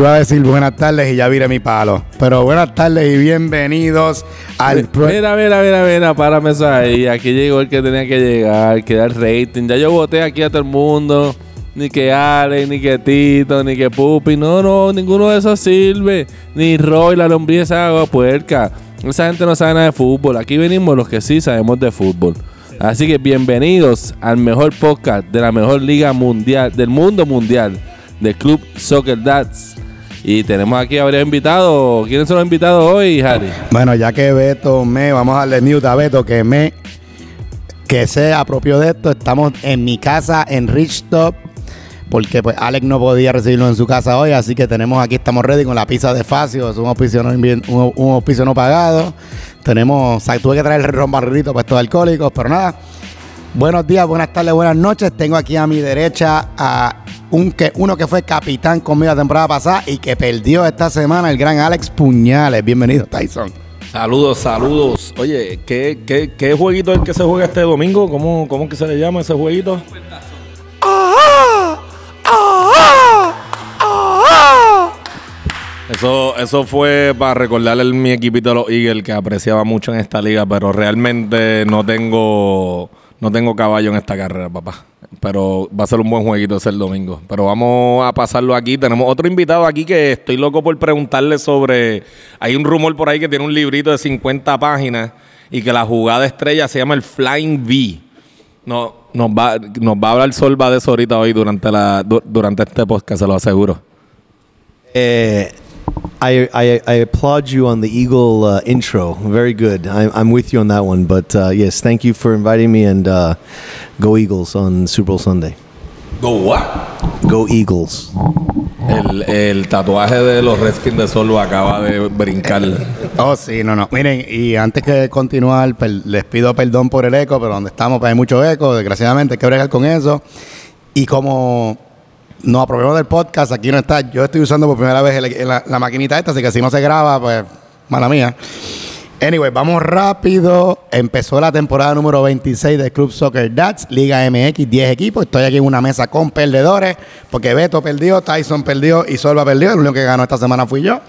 Iba a decir buenas tardes y ya viré mi palo. Pero buenas tardes y bienvenidos al... pro- Mira, mira, mira, mira, párame eso ahí. Aquí llegó el que tenía que llegar, que dar rating. Ya yo voté aquí a todo el mundo. Ni que Alex, ni que Tito, ni que Pupi. No, no, ninguno de esos sirve. Ni Roy, la lombriz esa agua puerca. Esa gente no sabe nada de fútbol. Aquí venimos los que sí sabemos de fútbol. Así que bienvenidos al mejor podcast de la mejor liga mundial, del mundo mundial, del Club Soccer Dads. Y tenemos aquí a varios invitados. ¿Quiénes son los invitados hoy, Harry? Bueno, ya que Beto me... Vamos a darle mute a Beto que me... Que se apropió de esto. Estamos en mi casa en Richtop. Porque pues Alex no podía recibirlo en su casa hoy. Así que tenemos aquí, estamos ready con la pizza de Facio. Es un auspicio no, un, un no pagado. Tenemos... O sea, tuve que traer ron barrilito para estos alcohólicos. Pero nada... Buenos días, buenas tardes, buenas noches. Tengo aquí a mi derecha a un que, uno que fue capitán conmigo la temporada pasada y que perdió esta semana, el gran Alex Puñales. Bienvenido, Tyson. Saludos, saludos. Oye, ¿qué, qué, qué jueguito es el que se juega este domingo? ¿Cómo, ¿Cómo que se le llama ese jueguito? Eso, eso fue para recordarle a mi equipito de los Eagles que apreciaba mucho en esta liga, pero realmente no tengo, no tengo caballo en esta carrera, papá. Pero va a ser un buen jueguito ese el domingo. Pero vamos a pasarlo aquí. Tenemos otro invitado aquí que estoy loco por preguntarle sobre. Hay un rumor por ahí que tiene un librito de 50 páginas y que la jugada estrella se llama el Flying V. No, nos va, nos va a hablar Solva de eso ahorita hoy durante, la, du- durante este podcast, se lo aseguro. Uh, I, I I applaud you on the Eagle uh, intro. Very good. I'm I'm with you on that one. But uh, yes, thank you for inviting me and uh, go Eagles on Super Bowl Sunday. Go what? Go Eagles. El, el tatuaje de los Redskins de Solva acaba de brincar. Oh, sí, no, no. Miren, y antes que continuar, per- les pido perdón por el eco, pero donde estamos pues, hay mucho eco, desgraciadamente hay que bregar con eso. Y como nos aprobamos del podcast, aquí no está, yo estoy usando por primera vez la, maquinita esta, así que si no se graba, pues, mala mía. Anyway, vamos rápido. Empezó la temporada número 26 del Club Soccer Dads, Liga MX, 10 equipos. Estoy aquí en una mesa con perdedores, porque Beto perdió, Tyson perdió y Solva perdió. El único que ganó esta semana fui yo.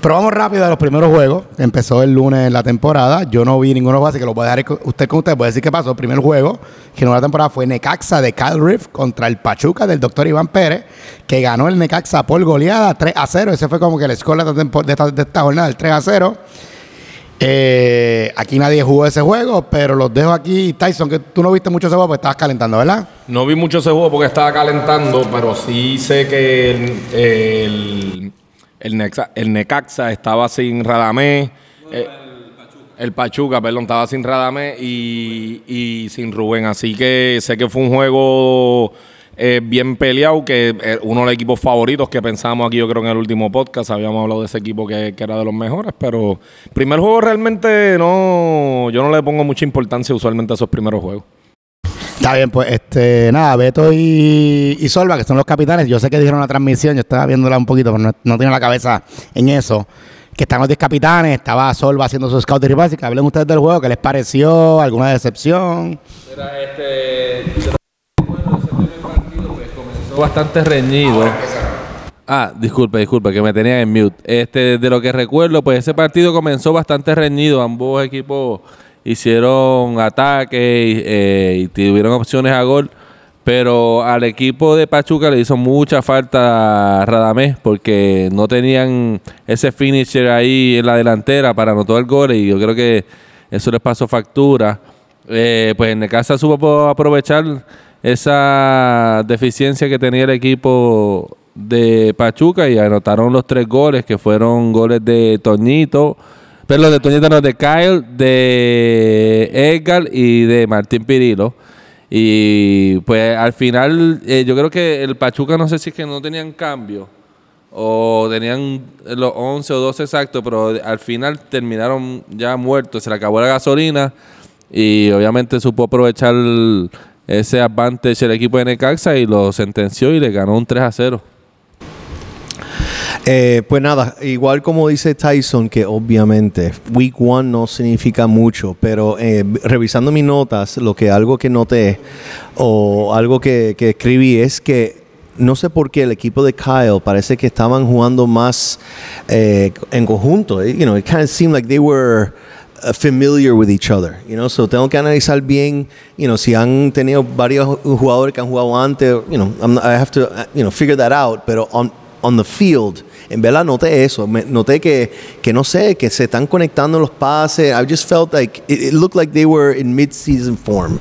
Pero vamos rápido a los primeros juegos. Empezó el lunes en la temporada. Yo no vi ninguno, así que lo voy a dejar usted con usted. Voy a decir qué pasó. El primer juego que no la temporada fue Necaxa de Kyle Riff contra el Pachuca del doctor Iván Pérez, que ganó el Necaxa por goleada 3 a 0. Ese fue como que el score de esta, tempo- de esta, de esta jornada, el 3 a 0. Eh, aquí nadie jugó ese juego, pero los dejo aquí. Tyson, que tú no viste mucho ese juego porque estabas calentando, ¿verdad? No vi mucho ese juego porque estaba calentando, pero sí sé que el, el, el, Nexa- el Necaxa estaba sin Radamés. eh, el Pachuca, perdón, estaba sin Radamés y, y sin Rubén. Así que sé que fue un juego eh, bien peleado, que eh, uno de los equipos favoritos que pensábamos aquí, yo creo, en el último podcast. Habíamos hablado de ese equipo que, que era de los mejores, pero primer juego realmente no, yo no le pongo mucha importancia usualmente a esos primeros juegos. Está bien, pues este, nada, Beto y, y Solva, que son los capitanes, yo sé que dijeron la transmisión, yo estaba viéndola un poquito, pero no, no tenía la cabeza en eso. Que están los 10 capitanes, estaba Solva haciendo su scout y que hablen ustedes del juego, ¿qué les pareció? ¿Alguna decepción? Era este. ese primer partido, pues, comenzó bastante reñido. Ah, disculpe, disculpe, que me tenía en mute. Este, de lo que recuerdo, pues ese partido comenzó bastante reñido. Ambos equipos hicieron ataques y, eh, y tuvieron opciones a gol. Pero al equipo de Pachuca le hizo mucha falta a Radamés porque no tenían ese finisher ahí en la delantera para anotar el gol y yo creo que eso les pasó factura. Eh, pues en casa supo aprovechar esa deficiencia que tenía el equipo de Pachuca y anotaron los tres goles que fueron goles de Toñito, pero los de Toñito no, de Kyle, de Edgar y de Martín Pirilo. Y pues al final eh, yo creo que el Pachuca no sé si es que no tenían cambio o tenían los 11 o 12 exactos, pero al final terminaron ya muertos, se le acabó la gasolina y obviamente supo aprovechar ese advantage el equipo de Necaxa y lo sentenció y le ganó un 3 a 0. Eh, pues nada, igual como dice Tyson, que obviamente Week One no significa mucho, pero eh, revisando mis notas, lo que algo que noté o algo que, escribí es que no sé por qué el equipo de Kyle parece que estaban jugando más eh, en conjunto. You know, it kind of seemed like they were uh, familiar with each other, you know. So tengo que analizar bien, you know, si han tenido varios jugadores que han jugado antes, you know, I'm I have to, uh, you know, figure that out. Pero on the field, en verdad noté eso. Noté que que no sé, que se están conectando los pases. I just felt like it, looked like they were in mid-season form.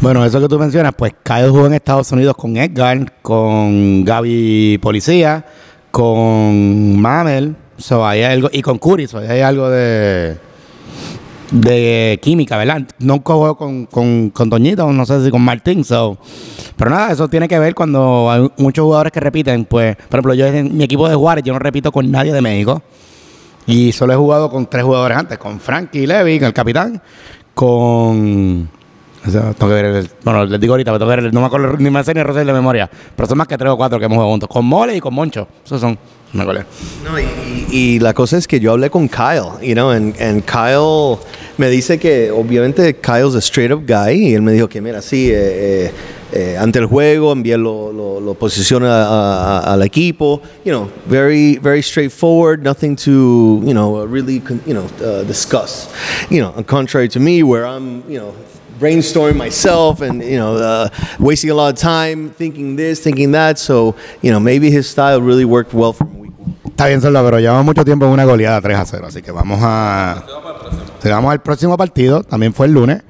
Bueno, eso que tú mencionas, pues Kyle jugó en Estados Unidos con Edgar, con Gaby Policía, con Mamel, so, hay algo, y con Curry, so, hay algo de, de química, ¿verdad? Nunca jugó con, con, con Toñito, no sé si con Martín, so. pero nada, eso tiene que ver cuando hay muchos jugadores que repiten, pues, por ejemplo, yo en mi equipo de Juárez, yo no repito con nadie de México. Y solo he jugado con tres jugadores antes, con Frankie Levy, el capitán, con... que ver el- bueno, les digo ahorita, pero tengo que ver el- no me acuerdo ni me sé ni el de memoria, pero son más que tres o cuatro que hemos jugado juntos, con Mole y con Moncho, esos son, no me acuerdo. No, y, y- la cosa es que yo hablé con Kyle, you know, and, Kyle me dice que obviamente Kyle's a straight up guy y él me dijo que mira, sí, eh, eh, eh, ante el juego envié lo, lo, lo posiciona a- a- al equipo, you know, very very straightforward, nothing to, you know, really, you know, uh, discuss, you know, contrary to me where I'm, you know, brainstorming myself and you know uh, wasting a lot of time thinking this thinking that so you know maybe his style really worked well week one Está bien, Solda, pero llevamos mucho tiempo en una goleada 3 a 0, así que vamos a... Se vamos al próximo partido, también fue el lunes.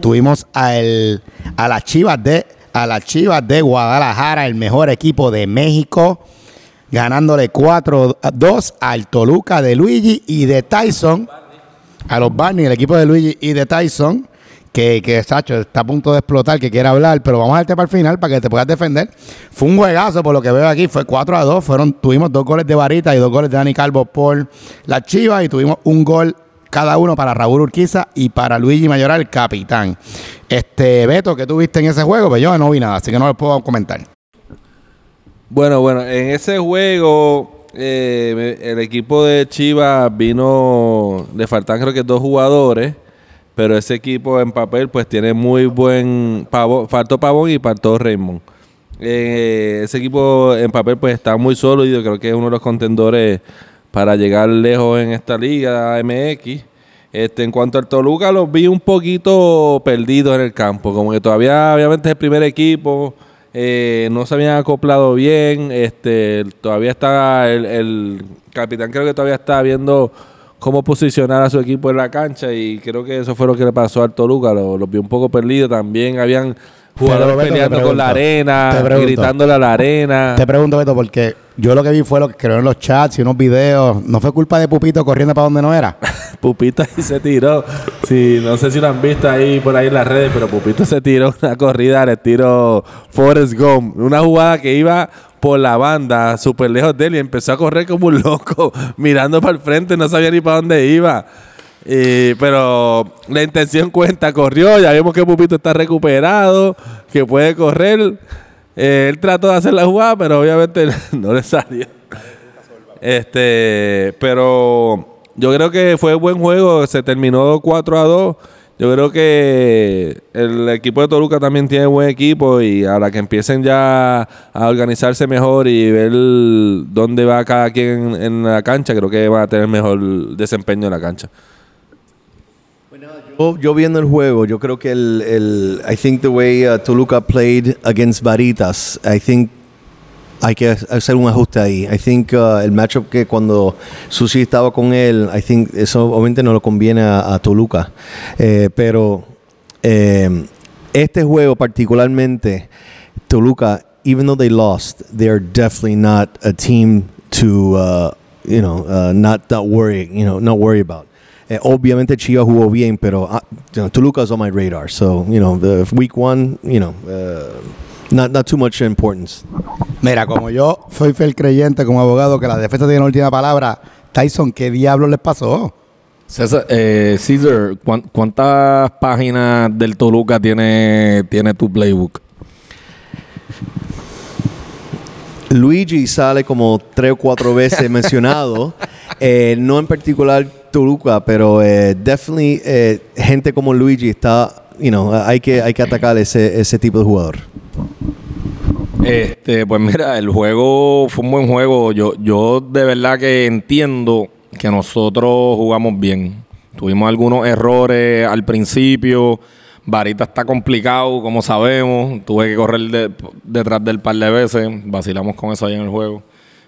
Tuvimos al, a las Chivas de a las Chivas de Guadalajara, el mejor equipo de México, ganándole 4-2 al Toluca de Luigi y de Tyson, a los Barney, el equipo de Luigi y de Tyson, que, que Sacho está a punto de explotar, que quiere hablar, pero vamos a darte para el final para que te puedas defender. Fue un juegazo, por lo que veo aquí, fue 4 a 2, fueron, tuvimos dos goles de Varita y dos goles de Dani Calvo por las Chivas y tuvimos un gol cada uno para Raúl Urquiza y para Luigi Mayoral, el capitán. Este, Beto, ¿qué tuviste en ese juego? Pues yo no vi nada, así que no lo puedo comentar. Bueno, bueno, en ese juego eh, el equipo de Chivas vino, le faltan creo que dos jugadores, pero ese equipo en papel pues tiene muy buen, pavo, faltó Pavón y faltó Raymond. Eh, ese equipo en papel pues está muy sólido, creo que es uno de los contendores para llegar lejos en esta liga MX. Este, en cuanto al Toluca, los vi un poquito perdidos en el campo, como que todavía obviamente es el primer equipo, eh, no se habían acoplado bien, este, todavía está el, el capitán creo que todavía está viendo cómo posicionar a su equipo en la cancha y creo que eso fue lo que le pasó al Toluca, lo- los vi un poco perdidos, también habían jugadores Beto, peleando con la arena, gritándole a la arena. Te pregunto, Beto, porque yo lo que vi fue lo que creo en los chats y unos videos. ¿No fue culpa de Pupito corriendo para donde no era? Pupito ahí se tiró. Sí, no sé si lo han visto ahí por ahí en las redes, pero Pupito se tiró una corrida al estilo Forrest Gump. Una jugada que iba por la banda, súper lejos de él, y empezó a correr como un loco, mirando para el frente, no sabía ni para dónde iba. Pero la intención cuenta, corrió, ya vemos que Pupito está recuperado, que puede correr. Eh, él trató de hacer la jugada, pero obviamente no le salió. Este, pero yo creo que fue buen juego, se terminó 4 a 2. Yo creo que el equipo de Toluca también tiene buen equipo y a la que empiecen ya a organizarse mejor y ver dónde va cada quien en, en la cancha, creo que van a tener mejor desempeño en la cancha. Yo, yo viendo el juego, yo creo que el, el I think the way uh, Toluca played against Varitas, I think hay que hacer un ajuste ahí. I think uh, el matchup que cuando Susi estaba con él, I think eso obviamente no lo conviene a, Toluca. Eh, pero eh, este juego particularmente, Toluca, even though they lost, they're definitely not a team to, uh, you know, uh, not, not worry, you know, not worry about. Eh, obviamente Chivas jugó bien, pero uh, you know, Toluca's on my radar. So, you know, the week one, you know, uh, not, not too much importance. Mira, como yo soy fiel creyente como abogado que la defensa tiene la última palabra, Tyson, ¿qué diablos les pasó? César, eh, Caesar, ¿cuán- ¿cuántas páginas del Toluca tiene, tiene tu playbook? Luigi sale como tres o cuatro veces mencionado, eh, no en particular Toluca, pero eh, definitely eh, gente como Luigi está, you know, hay que hay que atacar ese ese tipo de jugador. Este, pues mira, el juego fue un buen juego. Yo, yo de verdad que entiendo que nosotros jugamos bien. Tuvimos algunos errores al principio. Varita está complicado, como sabemos. Tuve que correr de- detrás del par de veces. Vacilamos con eso ahí en el juego.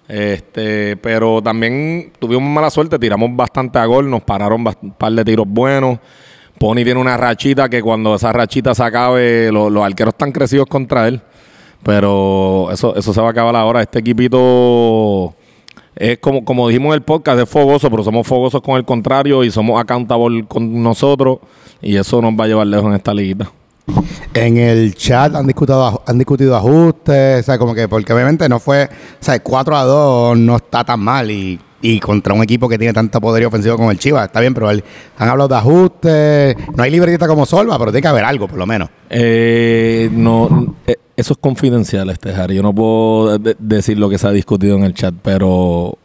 Este, pero también tuvimos mala suerte, tiramos bastante a gol, nos pararon un par de tiros buenos. Pony tiene una rachita que cuando esa rachita se acabe, lo- los arqueros están crecidos contra él. Pero eso, eso se va a acabar ahora. Este equipito es como, como dijimos en el podcast, es fogoso, pero somos fogosos con el contrario y somos accountable con nosotros. Y eso nos va a llevar lejos en esta liguita. En el chat han discutido, han discutido ajustes, o sea, como que, porque obviamente no fue, o sea, 4 a 2 no está tan mal y, y contra un equipo que tiene tanto poder ofensivo como el Chivas, está bien, pero el- han hablado de ajustes, no hay libretista como Solva, pero tiene que haber algo, por lo menos. Eh, no, eh, eso es confidencial, este Harry. Yo no puedo de- decir lo que se ha discutido en el chat, pero,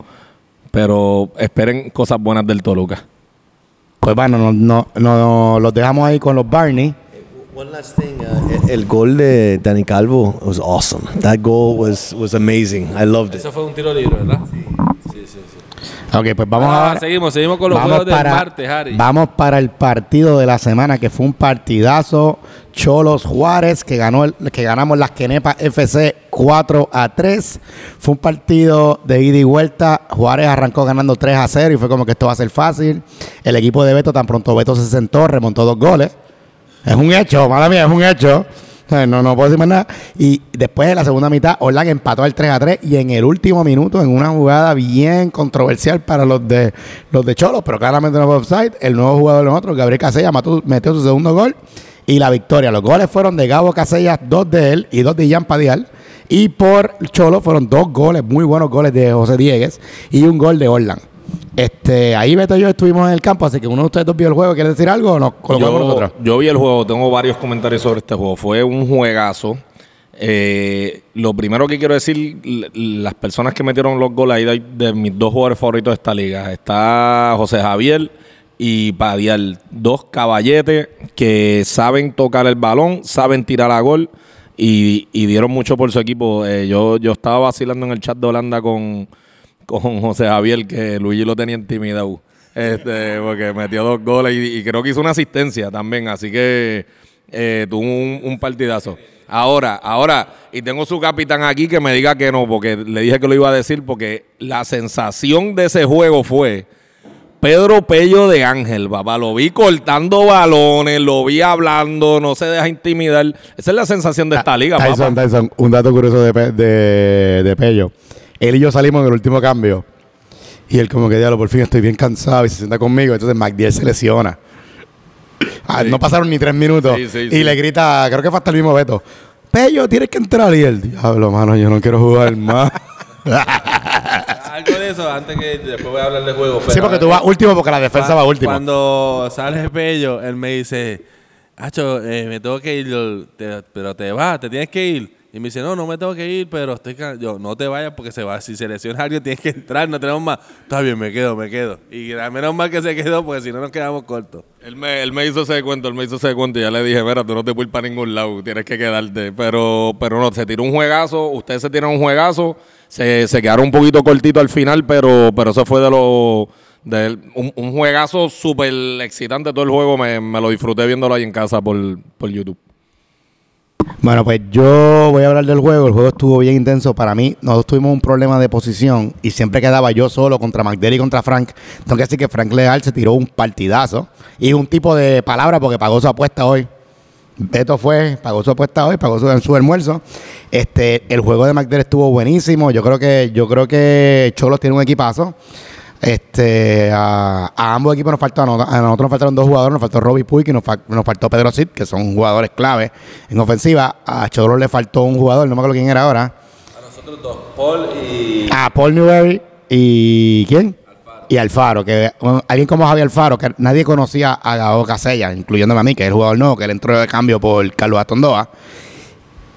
pero esperen cosas buenas del Toluca. Pues bueno, no, no, no- los dejamos ahí con los Barney. One last thing, uh, el gol de Dani Calvo was awesome. That goal was was amazing. I loved it. Eso fue un tiro libre, ¿verdad? Sí, sí, sí. Ok, pues vamos Ah, a... seguimos, seguimos con los vamos juegos del para, martes, Harry. Vamos para el partido de la semana, que fue un partidazo. Cholos Juárez, que ganó el- que ganamos las Quenepas FC 4 a 3. Fue un partido de ida y vuelta. Juárez arrancó ganando 3 a 0 y fue como que esto va a ser fácil. El equipo de Beto, tan pronto Beto se sentó, remontó dos goles. Es un hecho, mala mía, es un hecho. No, no puedo decir más nada. Y después de la segunda mitad, Orlan empató al 3 a 3 y en el último minuto, en una jugada bien controversial para los de los de Cholos, pero claramente no fue offside, el nuevo jugador de nosotros, Gabriel Casella, metió su segundo gol y la victoria. Los goles fueron de Gabo Casella, dos de él y dos de Ian Padial. Y por Cholo fueron dos goles, muy buenos goles de José Diegues y un gol de Orlan. Este, ahí Beto y yo estuvimos en el campo, así que uno de ustedes dos vio el juego, ¿quiere decir algo o colocamos Yo, nosotros? yo vi el juego, tengo varios comentarios sobre este juego. Fue un juegazo. Eh, lo primero que quiero decir, las personas que metieron los goles ahí de, de mis dos jugadores favoritos de esta liga, está José Javier y Padial, dos caballetes que saben tocar el balón, saben tirar a gol y, y dieron mucho por su equipo. Eh, yo, yo estaba vacilando en el chat de Holanda con, con José Javier, que Luigi lo tenía intimidado. Este, porque metió dos goles y, y creo que hizo una asistencia también. Así que eh, tuvo un, un partidazo. Ahora, ahora, y tengo su capitán aquí que me diga que no, porque le dije que lo iba a decir, porque la sensación de ese juego fue Pedro Pello de Ángel, papá. Lo vi cortando balones, lo vi hablando, no se deja intimidar. Esa es la sensación de esta liga, Tyson, papá. Tyson, un dato curioso de, de, de Pello. Él y yo salimos en el último cambio. Y él como que, diablo, por fin estoy bien cansado y se sienta conmigo. Entonces McDiel se lesiona. Ah, No pasaron ni tres minutos. Sí, sí, y sí. le grita, creo que fue hasta el mismo Beto. Pello, tienes que entrar. Y él, diablo, mano, yo no quiero jugar más. Algo de eso antes que después voy a hablar de juego. sí, porque tú eh, vas último porque la defensa va último. Cuando sale Pello, él me dice, Hacho, eh, me tengo que ir, pero te vas, te tienes que ir. Y me dice, no, no me tengo que ir, pero estoy can-". Yo, no te vayas porque se va. Si se lesiona alguien, tienes que entrar, no tenemos más. Está bien, me quedo, me quedo. Y a menos mal que se quedó porque si no nos quedamos cortos. Él me, él me hizo ese cuento, él me hizo ese cuento y ya le dije, mira, tú no te puedes ir para ningún lado, tienes que quedarte. Pero, pero no, se tiró un juegazo, ustedes se tiraron un juegazo, se, se quedaron un poquito cortito al final, pero, pero eso fue de lo de un, un juegazo súper excitante todo el juego, me, me lo disfruté viéndolo ahí en casa por, por YouTube. Bueno, pues yo voy a hablar del juego. El juego estuvo bien intenso. Para mí, nosotros tuvimos un problema de posición y siempre quedaba yo solo contra McDerry y contra Frank. Tengo que decir que Frank Leal se tiró un partidazo y un tipo de palabra porque pagó su apuesta hoy. Beto fue, pagó su apuesta hoy, pagó su, su almuerzo. Este, el juego de McDerry estuvo buenísimo. Yo creo que, yo creo que Cholos tiene un equipazo. Este, a, a ambos equipos nos faltó, a, nos- a nosotros nos faltaron dos jugadores, nos faltó Robbie Puig y nos, fal- nos faltó Pedro Cid, que son jugadores clave en ofensiva. A Cholos le faltó un jugador, no me acuerdo quién era ahora. A nosotros dos, Paul y... A Paul Newberry y ¿quién? Y Alfaro, que bueno, alguien como Javier Alfaro, que nadie conocía a Gabo Casella, incluyéndome a mí, que es el jugador nuevo, que él entró de cambio por Carlos Atondoa.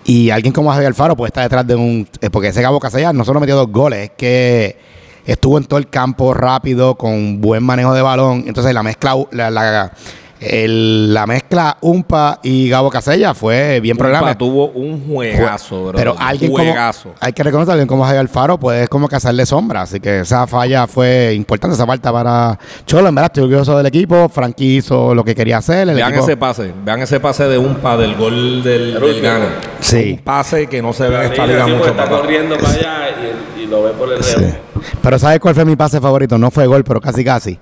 Y alguien como Javier Alfaro puede estar detrás de un... eh, porque ese Gabo Casella no solo metió dos goles, es que estuvo en todo el campo rápido, con buen manejo de balón. Entonces la mezcla, la, el- la mezcla Umpa y Gabo Casella fue bien programa. tuvo un juegazo, bro. Pero alguien como, juegazo. hay que reconocer alguien como Javier Alfaro puede como que hacerle sombra. Así que esa falla fue importante, esa falta para Cholo. En verdad, estoy orgulloso del equipo. Frankie hizo lo que quería hacer. El Vean equipo- ese pase, vean ese pase de Umpa del gol del, del Gane. Sí. Un pase que no se ve en esta liga porque mucho. está papá. corriendo para allá y, y lo ve por el Sí. Pero ¿sabes cuál fue mi pase favorito? No fue gol, pero casi casi.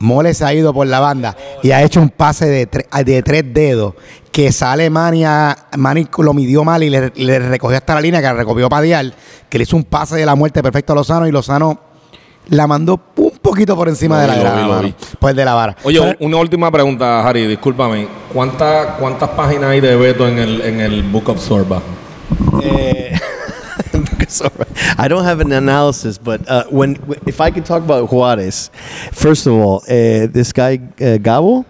Mole se ha ido por la banda y ha hecho un pase de, tre- de tres dedos que sale Manny, a- Manny lo midió mal y le, le recogió hasta la línea que la recogió Padial, que le hizo un pase de la muerte perfecto a Lozano y Lozano la mandó un poquito por encima de la vi, pues de la vara. Oye, Pero- una última pregunta, Harry, discúlpame. ¿Cuántas cuántas páginas hay de Beto en el, en el Book of Sorba? Eh, Sorry. I don't have an analysis, but uh, when if I could talk about Juarez, first of all, uh, this guy uh, Gabo,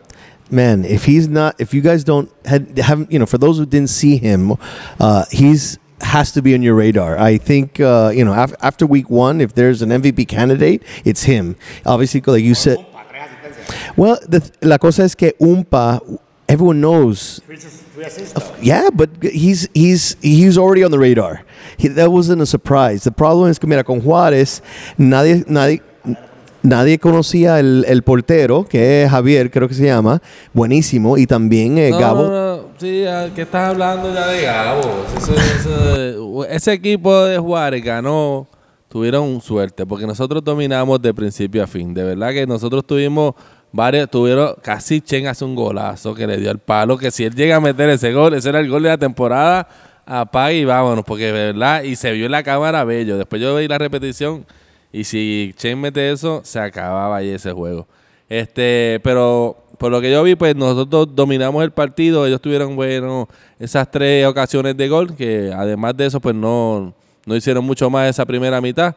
man, if he's not, if you guys don't had, haven't, you know, for those who didn't see him, uh, he's has to be on your radar. I think uh, you know af- after week one, if there's an MVP candidate, it's him. Obviously, like you said. Well, the, la cosa es que Umpa, everyone knows. Yeah, but he's he's he's already on the radar. He, that wasn't a surprise. The problem es que mira con Juárez nadie nadie nadie conocía el, el portero que es Javier creo que se llama buenísimo y también eh, No, Gabo. no, no. Sí, ¿a ¿qué estás hablando ya de Gabo? Ese, ese- ese equipo de Juárez ganó, tuvieron suerte, porque nosotros dominamos de principio a fin. De verdad que nosotros tuvimos varios, tuvieron, casi Chen hace un golazo que le dio el palo, que si él llega a meter ese gol, ese era el gol de la temporada, apague y vámonos, porque verdad, y se vio en la cámara bello. Después yo vi la repetición, y si Chen mete eso, se acababa ahí ese juego. Este, pero por lo que yo vi, pues nosotros dominamos el partido. Ellos tuvieron, bueno, esas tres ocasiones de gol, que además de eso, pues no, no hicieron mucho más esa primera mitad.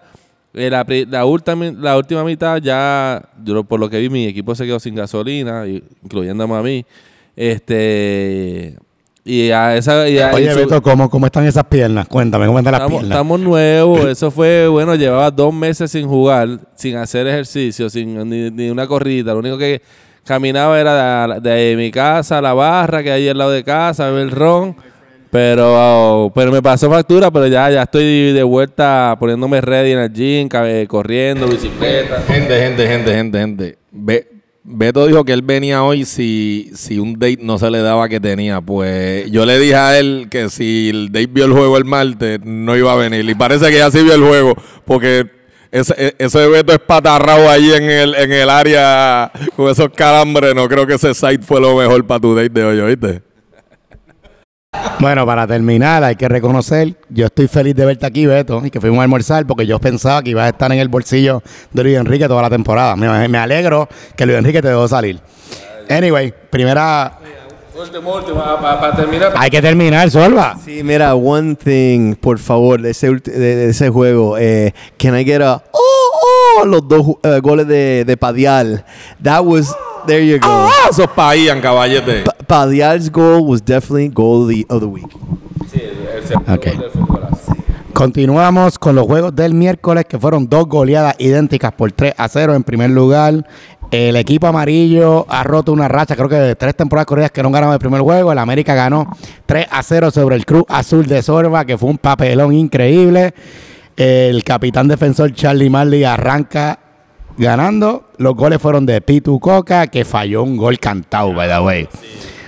Eh, La, la, última, la última mitad ya, yo, por lo que vi, mi equipo se quedó sin gasolina, incluyéndome a mí. Este, y a esa... y a- Oye, Beto, ¿cómo, ¿cómo están esas piernas? Cuéntame, ¿cómo están las Estamos, piernas? estamos nuevos. Eso fue, bueno, llevaba dos meses sin jugar, sin hacer ejercicio, sin ni, ni una corrida. Lo único que caminaba era de, de mi casa a la barra, que hay al lado de casa, beber ron. Pero, pero me pasó factura, pero ya, ya estoy de vuelta poniéndome ready en el gym, cabe- corriendo, bicicleta. Gente, gente, gente, gente, gente. Be- Beto dijo que él venía hoy si, si un date no se le daba que tenía. Pues yo le dije a él que si el date vio el juego el martes, no iba a venir. Y parece que ya sí vio el juego, porque ese, e- ese Beto es patarrado ahí en el, en el área con esos calambres. No creo que ese site fue lo mejor para tu date de hoy, ¿oíste? Bueno, para terminar, hay que reconocer, yo estoy feliz de verte aquí, Beto, y que fuimos a almorzar porque yo pensaba que ibas a estar en el bolsillo de Luis Enrique toda la temporada. Me, me alegro que Luis Enrique te dejó salir. Anyway, primera... Último, último, para terminar. Hay que terminar, Solva. Sí, mira, one thing, por favor, de ese, de, de ese juego. Eh, can I get a oh, oh, los dos eh, goles de, de Padial? That was, there you go. ¡Ah! Esos paían, caballete. Pa- Padial's goal was definitely goal of the, of the week. Sí, el segundo Ok. gol del fútbolazo. Continuamos con los juegos del miércoles, que fueron dos goleadas idénticas por 3 a 0. En primer lugar, el equipo amarillo ha roto una racha, creo que de tres temporadas corridas que no ganaban el primer juego. El América ganó 3 a 0 sobre el Cruz Azul de Sorba, que fue un papelón increíble. El capitán defensor Charlie Marley arranca ganando. Los goles fueron de Pitu Coca, que falló un gol cantado, by the way.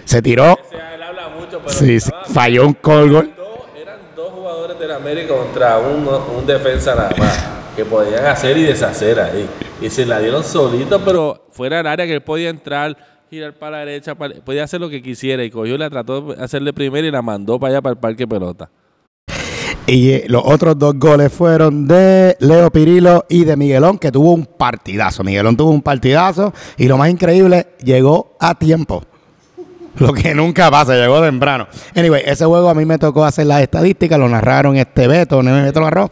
Se tiró, O sea, él habla mucho, pero sí, estaba- falló un gol. gol. dos- eran dos jugadores del América contra un, un defensa nada más que podían hacer y deshacer ahí. Y se la dieron solito, pero fuera del área que él podía entrar, girar para la derecha, para- podía hacer lo que quisiera. Y cogió, la trató de hacerle primero y la mandó para allá para el parque pelota. Y eh, los otros dos goles fueron de Leo Pirilo y de Miguelón, que tuvo un partidazo. Miguelón tuvo un partidazo y lo más increíble, llegó a tiempo. Lo que nunca pasa, llegó temprano. Anyway, ese juego a mí me tocó hacer las estadísticas, lo narraron este Beto, Neme Beto lo narró.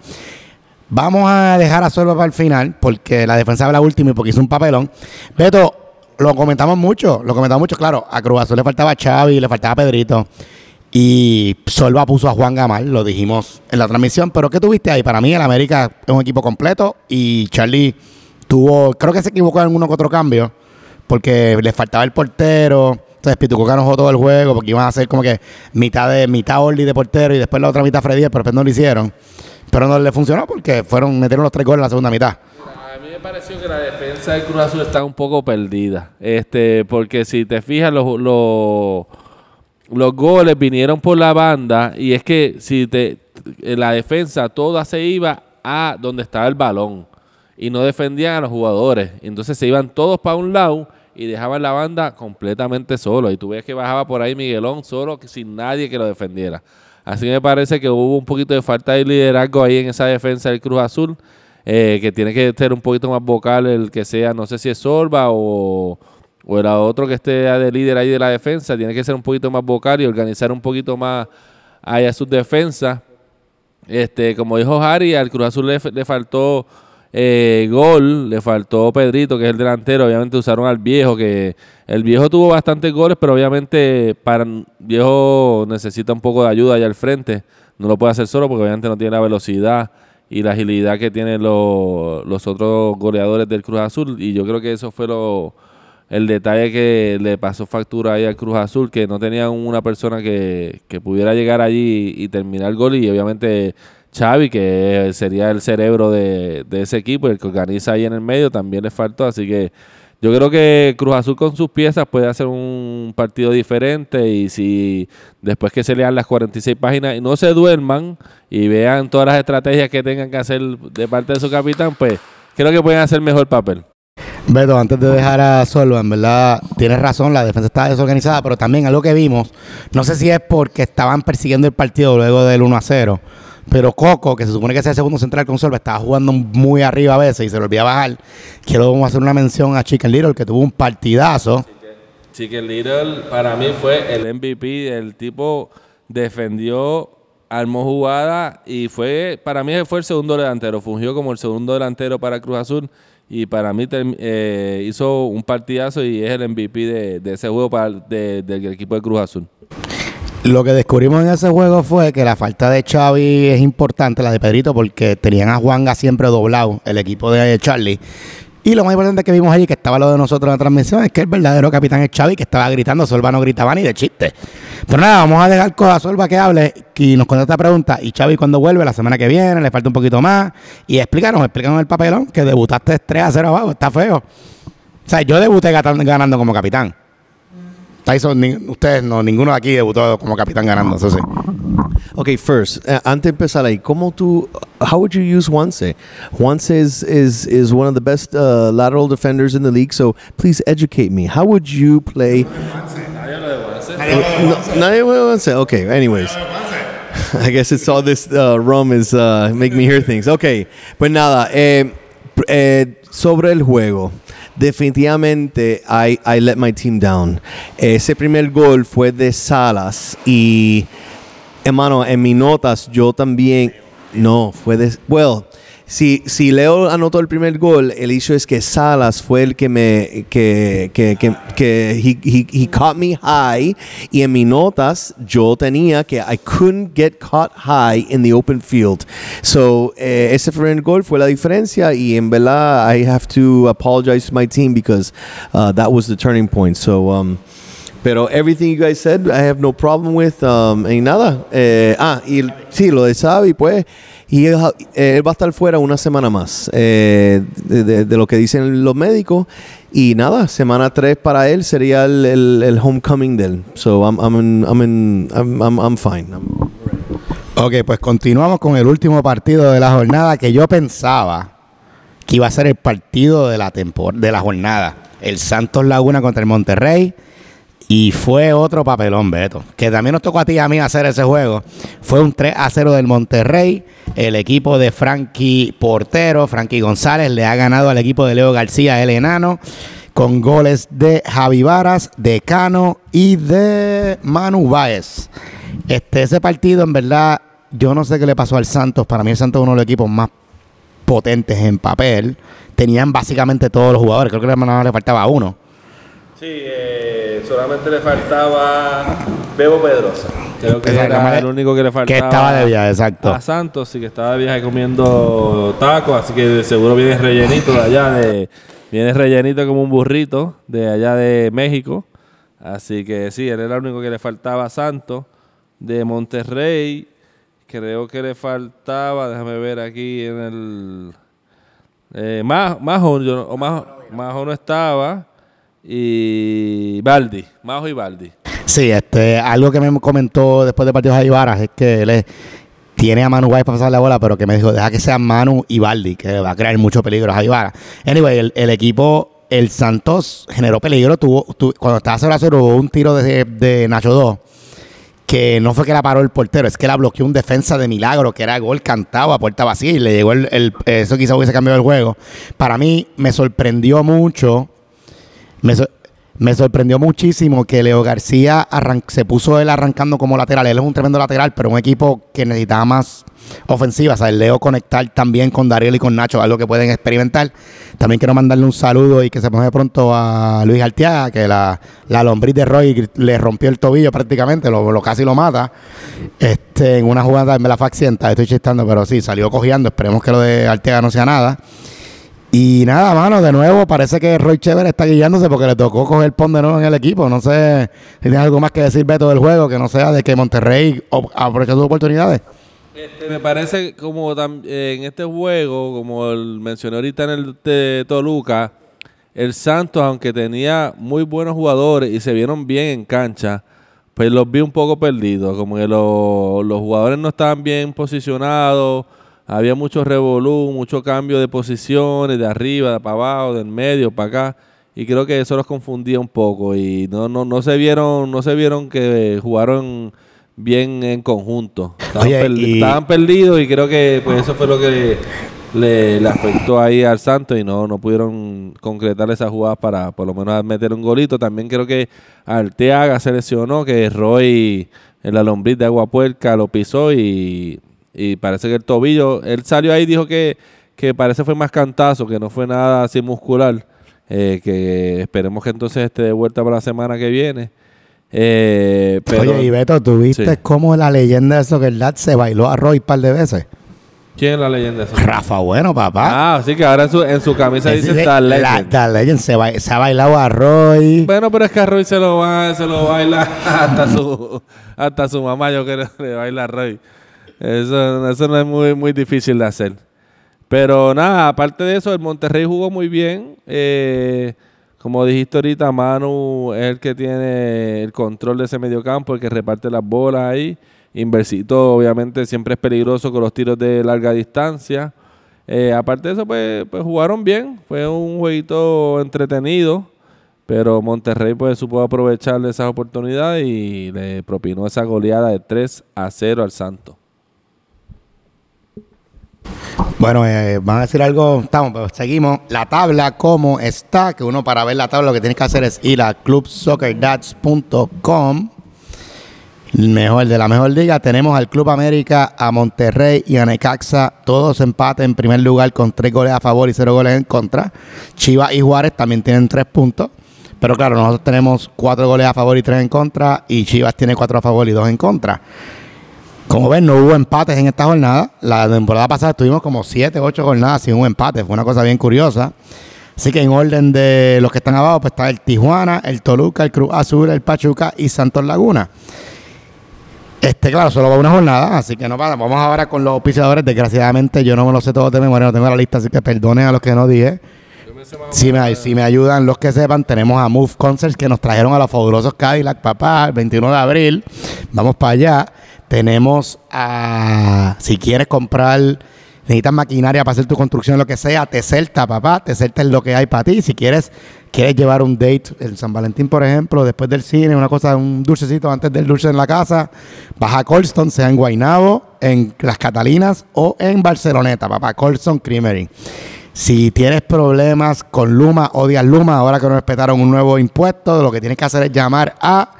Vamos a dejar a Sorba para el final, porque la defensa fue la última y porque hizo un papelón. Beto, lo comentamos mucho, lo comentamos mucho, claro. A Cruz Azul le faltaba Xavi, le faltaba Pedrito. Y Solva puso a Juan Gamal, lo dijimos en la transmisión. Pero ¿qué tuviste ahí? Para mí, el América es un equipo completo. Y Charlie tuvo, creo que se equivocó en uno que otro cambio. porque les faltaba el portero. Entonces Pitucoca no jugó todo el juego porque iban a hacer como que mitad de mitad Orly de portero y después la otra mitad Freddy, pero después no lo hicieron. Pero no le funcionó porque fueron metieron los tres goles en la segunda mitad. A mí me pareció que la defensa del Cruz Azul está un poco perdida. Este, porque si te fijas, los, los, los goles vinieron por la banda. Y es que si te la defensa toda se iba a donde estaba el balón. Y no defendían a los jugadores. Entonces se iban todos para un lado y dejaban la banda completamente solo. Y tú ves que bajaba por ahí Miguelón solo, sin nadie que lo defendiera. Así me parece que hubo un poquito de falta de liderazgo ahí en esa defensa del Cruz Azul, eh, que tiene que ser un poquito más vocal el que sea, no sé si es Sorba o, o el otro que esté de líder ahí de la defensa, tiene que ser un poquito más vocal y organizar un poquito más ahí a sus defensas. Este, como dijo Harry, al Cruz Azul le faltó eh, gol, le faltó Pedrito, que es el delantero. Obviamente usaron al viejo, que el viejo tuvo bastantes goles, pero obviamente para el viejo necesita un poco de ayuda allá al frente. No lo puede hacer solo porque obviamente no tiene la velocidad y la agilidad que tienen los, los otros goleadores del Cruz Azul. Y yo creo que eso fue lo, el detalle que le pasó factura ahí al Cruz Azul, que no tenían una persona que, que pudiera llegar allí y terminar el gol. Y obviamente Xavi, que sería el cerebro de, ese equipo, el que organiza ahí en el medio, también le faltó. Así que yo creo que Cruz Azul con sus piezas puede hacer un partido diferente y si después que se lean las 46 páginas y no se duerman y vean todas las estrategias que tengan que hacer de parte de su capitán, pues creo que pueden hacer mejor papel. Beto, antes de dejar a Solva, en verdad, tienes razón, la defensa está desorganizada, pero también algo que vimos, no sé si es porque estaban persiguiendo el partido luego del 1 a 0, pero Coco, que se supone que es el segundo central con Solva, estaba jugando muy arriba a veces y se le olvidaba bajar. Quiero hacer una mención a Chicken Little, que tuvo un partidazo. Chicken Little para mí fue el MVP, el tipo defendió, armó jugada y fue, para mí fue el segundo delantero, fungió como el segundo delantero para Cruz Azul y para mí eh, hizo un partidazo y es el MVP de, ese juego del equipo de Cruz Azul. Lo que descubrimos en ese juego fue que la falta de Xavi es importante, la de Pedrito, porque tenían a Juanga siempre doblado, el equipo de Charlie. Y lo más importante que vimos allí, que estaba lo de nosotros en la transmisión, es que el verdadero capitán es Xavi, que estaba gritando, Solva no gritaba ni de chiste. Pero nada, vamos a dejar con a Solva que hable y nos contesta esta pregunta. Y Xavi cuando vuelve la semana que viene, le falta un poquito más. Y explícanos, explícanos el papelón, que debutaste 3 a 0 abajo, está feo. O sea, yo debuté ganando como capitán. Tyson, ni- ustedes no, ninguno de aquí debutó como capitán ganando, eso sí. Okay, first, uh, antes de empezar ahí, ¿cómo tú, how would you use Juanse? Juanse is, is, is one of the best uh, lateral defenders in the league, so please educate me. How would you play? No, nadie fue Juanse? Okay, anyways. I guess it's all this uh, rum is uh, make me hear things. Okay, pues nada, eh, eh, sobre el juego. Definitivamente, I, I let my team down. Ese primer gol fue de Salas y, hermano, en mis notas yo también, no, fue de, well, si, si Leo anotó el primer gol, el hecho es que Salas fue el que me, que, que, que, que he, he, he caught me high y en mis notas yo tenía que I couldn't get caught high in the open field. So, eh, ese primer gol fue la diferencia y en verdad I have to apologize to my team because uh, that was the turning point. So, um, pero everything you guys said, I have no problem with. Um, y nada. Eh, ah, y sí, lo de Xavi, pues. Y él, va a estar fuera una semana más eh, de, lo que dicen los médicos. Y nada, semana 3 para él sería el, homecoming de él. So I'm, I'm, I'm, I'm, I'm, fine. Ok, pues continuamos con el último partido de la jornada que yo pensaba que iba a ser el partido de la de la jornada. El Santos Laguna contra el Monterrey. Y fue otro papelón, Beto. Que también nos tocó a ti y a mí hacer ese juego. Fue un 3 a 0 del Monterrey. El equipo de Frankie Portero, Frankie González, le ha ganado al equipo de Leo García, el enano. Con goles de Javi Varas, de Cano y de Manu Báez. Este, ese partido, en verdad, yo no sé qué le pasó al Santos. Para mí, el Santos es uno de los equipos más potentes en papel. Tenían básicamente todos los jugadores. Creo que le faltaba uno. Sí, eh, solamente le faltaba Bebo Pedrosa. Creo que Exacto, era el único que le faltaba. que estaba de viaje, exacto. A Santos, sí que estaba de viaje comiendo tacos, así que de seguro viene rellenito de allá de, Viene rellenito como un burrito de allá de México. Así que sí, él era el único que le faltaba a Santos. De Monterrey, creo que le faltaba, déjame ver aquí en el... Eh, Majo, Majo, yo- o Majo, Majo no estaba. Y Baldi, Majo y Baldi. Sí, este, algo que me comentó después de partidos de es que él tiene a Manu Guay para pasar la bola, pero que me dijo, deja que sea Manu y que va a crear mucho peligro a Ibarra. Anyway, el, equipo, el Santos generó peligro, tuvo, tu- cuando estaba 0 a 0 hubo un tiro de, de Nacho 2, que no fue que la paró el portero, es que la bloqueó un defensa de milagro, que era gol cantado a puerta vacía y le llegó el, el- eso quizá hubiese cambiado el juego. Para mí me sorprendió mucho me, sor- me sorprendió muchísimo que Leo García se puso él arrancando como lateral. Él es un tremendo lateral, pero un equipo que necesitaba más ofensiva. O sea, el Leo conectar también con Dariel y con Nacho, algo que pueden experimentar. También quiero mandarle un saludo y que se ponga pronto a Luis Arteaga, que la, la lombriz de Roy le rompió el tobillo prácticamente, lo, lo casi lo mata. Este, en una jugada me la fue accidental, estoy chistando, pero sí, salió cojeando. Esperemos que lo de Arteaga no sea nada. Y nada, mano, de nuevo, parece que Roy Chever está guiándose porque le tocó coger pon de nuevo en el equipo. No sé si tienes algo más que decir, Beto, del juego, que no sea de que Monterrey aprovechó sus oportunidades. Este, me parece como eh, en este juego, como mencioné ahorita en el de Toluca, el Santos, aunque tenía muy buenos jugadores y se vieron bien en cancha, pues los vi un poco perdidos. Como que lo- los jugadores no estaban bien posicionados, había mucho revolú, mucho cambio de posiciones, de arriba, de para abajo, del medio, para acá. Y creo que eso los confundía un poco y no, no, no se vieron, no se vieron que jugaron bien en conjunto. Estaban, Oye, perdi- y- estaban perdidos y creo que pues eso fue lo que le, le afectó ahí al Santos y no, no pudieron concretar esas jugadas para por lo menos meter un golito. También creo que Arteaga se lesionó, que Roy en la lombriz de agua puerca lo pisó y, y parece que el tobillo, él salió ahí y dijo que, que parece fue más cantazo, que no fue nada así muscular. eh, que esperemos que entonces esté de vuelta para la semana que viene. Eh, pero, Oye, y Beto, ¿tú viste Sí. cómo la leyenda de Soccer Dad se bailó a Roy un par de veces? ¿Quién es la leyenda? esa? Rafa Bueno, papá. Ah, así que ahora en su, en su camisa dice Star la- Legend. Star Legend se, ba- se ha bailado a Roy. Bueno, pero es que a Roy se lo, va, se lo baila hasta su, hasta su mamá, yo creo que le baila a Roy. Eso, eso no es muy, muy difícil de hacer. Pero nada, aparte de eso, el Monterrey jugó muy bien. Eh, como dijiste ahorita, Manu es el que tiene el control de ese mediocampo, el que reparte las bolas ahí. Inversito, obviamente, siempre es peligroso con los tiros de larga distancia. Eh, aparte de eso, pues, pues jugaron bien. Fue un jueguito entretenido. Pero Monterrey pues supo aprovechar esas oportunidades y le propinó esa goleada de 3 a 0 al Santos. Bueno, eh, van a decir algo, estamos, pero seguimos. La tabla como está, que uno para ver la tabla lo que tiene que hacer es ir a clubsoccerdads.com. Mejor de la mejor liga. Tenemos al Club América, a Monterrey y a Necaxa. Todos empate en primer lugar con tres goles a favor y cero goles en contra. Chivas y Juárez también tienen tres puntos. Pero claro, nosotros tenemos cuatro goles a favor y tres en contra. Y Chivas tiene cuatro a favor y dos en contra. Como ven, no hubo empates en esta jornada. La temporada pasada tuvimos como 7, 8 jornadas sin un empate. Fue una cosa bien curiosa. Así que en orden de los que están abajo, pues está el Tijuana, el Toluca, el Cruz Azul, el Pachuca y Santos Laguna. Este, claro, solo va una jornada, así que no pasa. Vamos ahora con los auspiciadores. Desgraciadamente, yo no me lo sé todo de memoria, no tengo la lista, así que perdonen a los que no dije. Si me, si me ayudan los que sepan, tenemos a Move Concerts que nos trajeron a los fabulosos Cadillac, papá, el 21 de abril. Vamos para allá. Tenemos a, si quieres comprar, necesitas maquinaria para hacer tu construcción, lo que sea, Tecelta, papá. Tecelta es lo que hay para ti. Si quieres, quieres llevar un date, el San Valentín, por ejemplo, después del cine, una cosa, un dulcecito antes del dulce en la casa, vas a Colston, sea en Guaynabo, en Las Catalinas o en Barceloneta, papá. Colston Creamery. Si tienes problemas con Luma, odias Luma, ahora que nos respetaron un nuevo impuesto, lo que tienes que hacer es llamar a.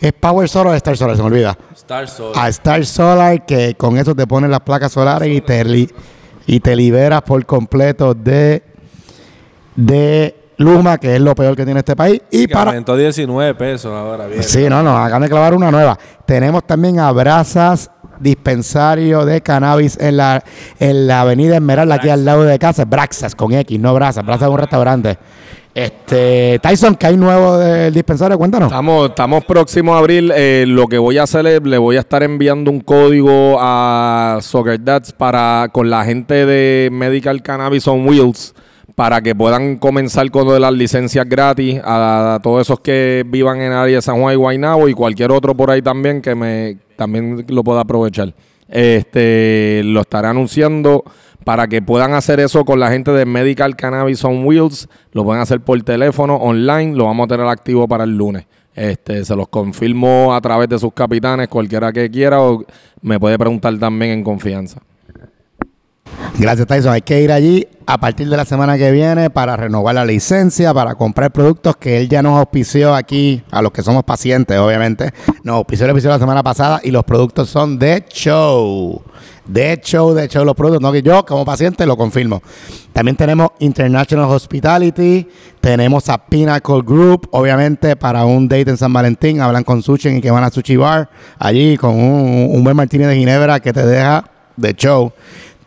¿Es Power Solar o Star Solar? Se me olvida. Star Soul. A Star Solar, que con eso te ponen las placas solares y te, li- y te liberas por completo de, de Luma, que es lo peor que tiene este país. Y Que para. aumentó 19 pesos ahora bien. Sí, no, no, hagan de clavar una nueva. Tenemos también a Brasas dispensario de cannabis en la, en la avenida Esmeralda, aquí al lado de casa. Braxas, con X, no Brazas. Brazas es un restaurante. Este, Tyson, ¿qué hay nuevo del dispensario? Cuéntanos. Estamos, estamos próximos a abrir. eh, lo que voy a hacer es, le voy a estar enviando un código a Soccer Dads para, con la gente de Medical Cannabis on Wheels para que puedan comenzar con lo de las licencias gratis a, todos esos que vivan en área de San Juan y Guaynabo y cualquier otro por ahí también que me también lo pueda aprovechar. Este lo estaré anunciando para que puedan hacer eso con la gente de Medical Cannabis on Wheels. Lo pueden hacer por teléfono, online. Lo vamos a tener activo para el lunes. Este, se los confirmo a través de sus capitanes, cualquiera que quiera, o me puede preguntar también en confianza. Gracias, Tyson. Hay que ir allí a partir de la semana que viene para renovar la licencia, para comprar productos que él ya nos auspició aquí, a los que somos pacientes, obviamente. Nos auspició el episodio la semana pasada y los productos son de show. De show, de show los productos. No que yo, como paciente, lo confirmo. También tenemos International Hospitality, tenemos a Pinnacle Group, obviamente para un date en San Valentín. Hablan con Sushi y que van a Sushi Bar, allí con un, un buen martini de Ginebra que te deja de show.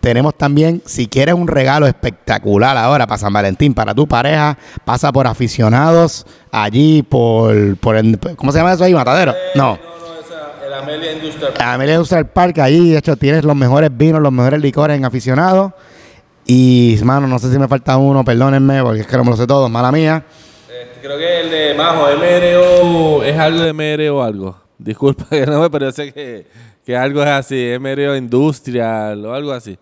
Tenemos también, si quieres un regalo espectacular ahora para San Valentín, para tu pareja, pasa por aficionados, allí por, por el- ¿cómo se llama eso ahí? ¿Matadero? No. El Amelia Industrial. Amelia Industrial Park, allí, de hecho, tienes los mejores vinos, los mejores licores en aficionados. Y, mano, no sé si me falta uno, perdónenme, porque es que no me lo sé todo, mala mía. Este, creo que el de Majo, MRO, es algo de MRO algo. Disculpa que no me, sé que, que algo es así, MRO Industrial o algo así.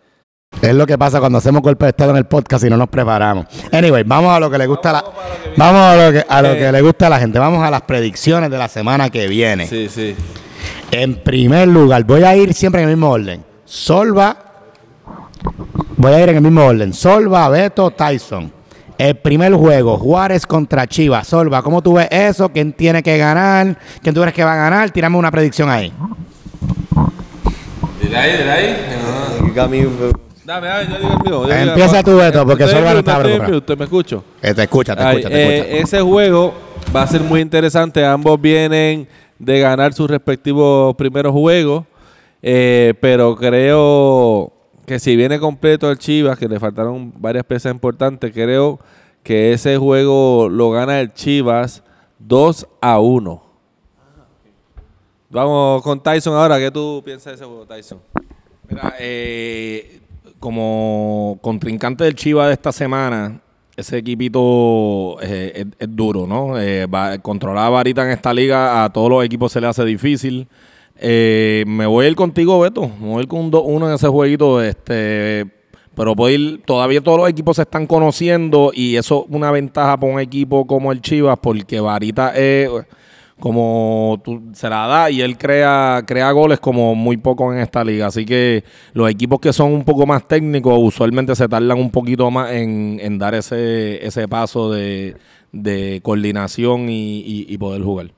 Es lo que pasa cuando hacemos golpe de estado en el podcast y no nos preparamos. Anyway, vamos a lo que le gusta a la, vamos a lo que, a lo que le gusta a la gente. Vamos a las predicciones de la semana que viene. Sí, sí. En primer lugar, voy a ir siempre en el mismo orden. Solva, voy a ir en el mismo orden. Solva, Beto, Tyson. El primer juego, Juárez contra Chivas. Solva, ¿cómo tú ves eso? ¿Quién tiene que ganar? ¿Quién tú crees que va a ganar? Tírame una predicción ahí. Dile ahí, dile ahí. Dame, dame, yo digo el mío. Empieza tú, Beto, porque Solva no está preparado. mute, me escucho. Eh, te escucha, te Ay, escucha, te eh, escucha. ese juego va a ser muy interesante. Ambos vienen de ganar sus respectivos primeros juegos. eh, pero creo que si viene completo el Chivas, que le faltaron varias piezas importantes, creo que ese juego lo gana el Chivas 2 a 1. Vamos con Tyson ahora. ¿Qué tú piensas de ese juego, Tyson? Mira, eh, como contrincante del Chiva de esta semana, ese equipito eh, es, duro, ¿no? Eh, va- controlar a Varita en esta liga a todos los equipos se le hace difícil. Eh, me voy a ir contigo, Beto. Me voy a ir con un 2-1 en ese jueguito. Este, pero puedo ir, todavía todos los equipos se están conociendo y eso es una ventaja para un equipo como el Chivas porque Varita es como tú, se la da y él crea, crea goles como muy poco en esta liga. Así que los equipos que son un poco más técnicos usualmente se tardan un poquito más en, en dar ese, ese paso de, de coordinación y, y- y poder jugar.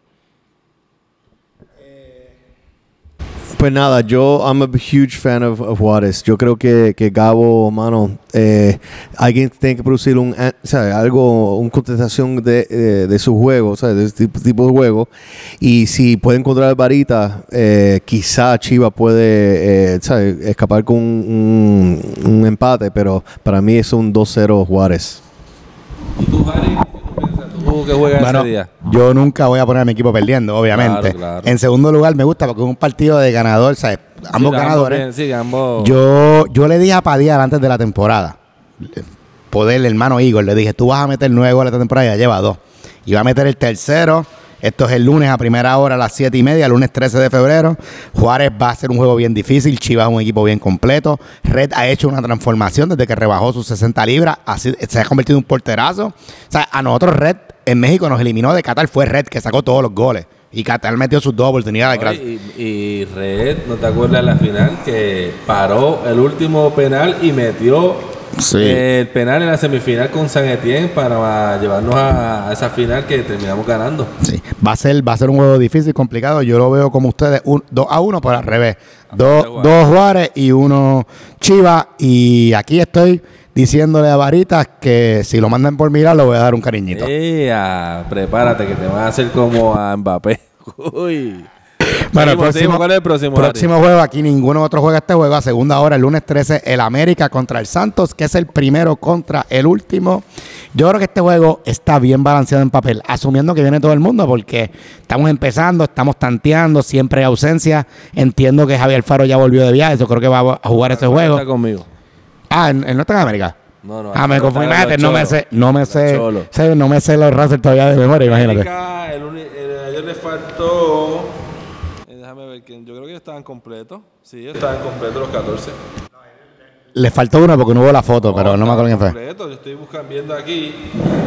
Pues nada, yo I'm a huge fan of, of Juárez. Yo creo que, que Gabo, mano, eh, alguien tiene que producir un, eh, ¿sabe? algo, una contestación de, eh, de su juego, ¿sabe? de este tipo, de juego. Y si puede encontrar varita, eh, quizá Chiva puede eh, ¿sabe? escapar con un, un- un empate, pero para mí es un 2-0 Juárez. ¿Y tú, Harry? ¿Qué tú piensas? ¿Tú que juegas Bueno, ese día? yo nunca voy a poner a mi equipo perdiendo, obviamente. Claro, claro. En segundo lugar, me gusta porque es un partido de ganador, ¿sabes? Ambos Sí, ganadores. bien, sí, ambos. Yo, yo le dije a Padilla antes de la temporada, poder, el hermano Igor, le dije, tú vas a meter nueve goles esta temporada y ya lleva dos. Y va a meter el tercero. Esto es el lunes a primera hora a las siete y media, lunes 13 de febrero. Juárez va a ser un juego bien difícil. Chivas es un equipo bien completo. Red ha hecho una transformación desde que rebajó sus 60 libras. Así, se ha convertido en un porterazo. O sea, a nosotros Red en México nos eliminó de Qatar. Fue Red que sacó todos los goles. Y Qatar metió sus dos oportunidades. Oye, y, y Red, ¿no te acuerdas la final? Que paró el último penal y metió Sí. el penal en la semifinal con San Etienne para llevarnos a, a esa final que terminamos ganando. Sí, va a ser, va a ser un juego difícil, complicado. Yo lo veo como ustedes, 2 a 1, pero al revés. Dos Juárez. dos Juárez y uno Chivas. Y aquí estoy diciéndole a Varitas que si lo mandan por mirar, le voy a dar un cariñito. Ea, prepárate que te van a hacer como a Mbappé. Uy. Bueno, el seguimos. próximo, ¿Cuál es el próximo, próximo juego, aquí ninguno otro juega este juego. A segunda hora, el lunes 13, el América contra el Santos, que es el primero contra el último. Yo creo que este juego está bien balanceado en papel, asumiendo que viene todo el mundo, porque estamos empezando, estamos tanteando, siempre hay ausencia. Entiendo que Javier Faro ya volvió de viaje, yo creo que va a jugar ese juego. Está conmigo. Ah, ¿él él no está en América? No, no. Ah, me confundí. no me sé, no me sé, no me sé los Russell todavía de memoria, imagínate. América, el uni- el- ayer le faltó. eh, déjame ver quién. Yo creo que estaban completos. Sí, estaban completos los 14. Le faltó uno porque no hubo la foto, pero no me acuerdo quién fue. Completos, yo estoy buscando viendo aquí.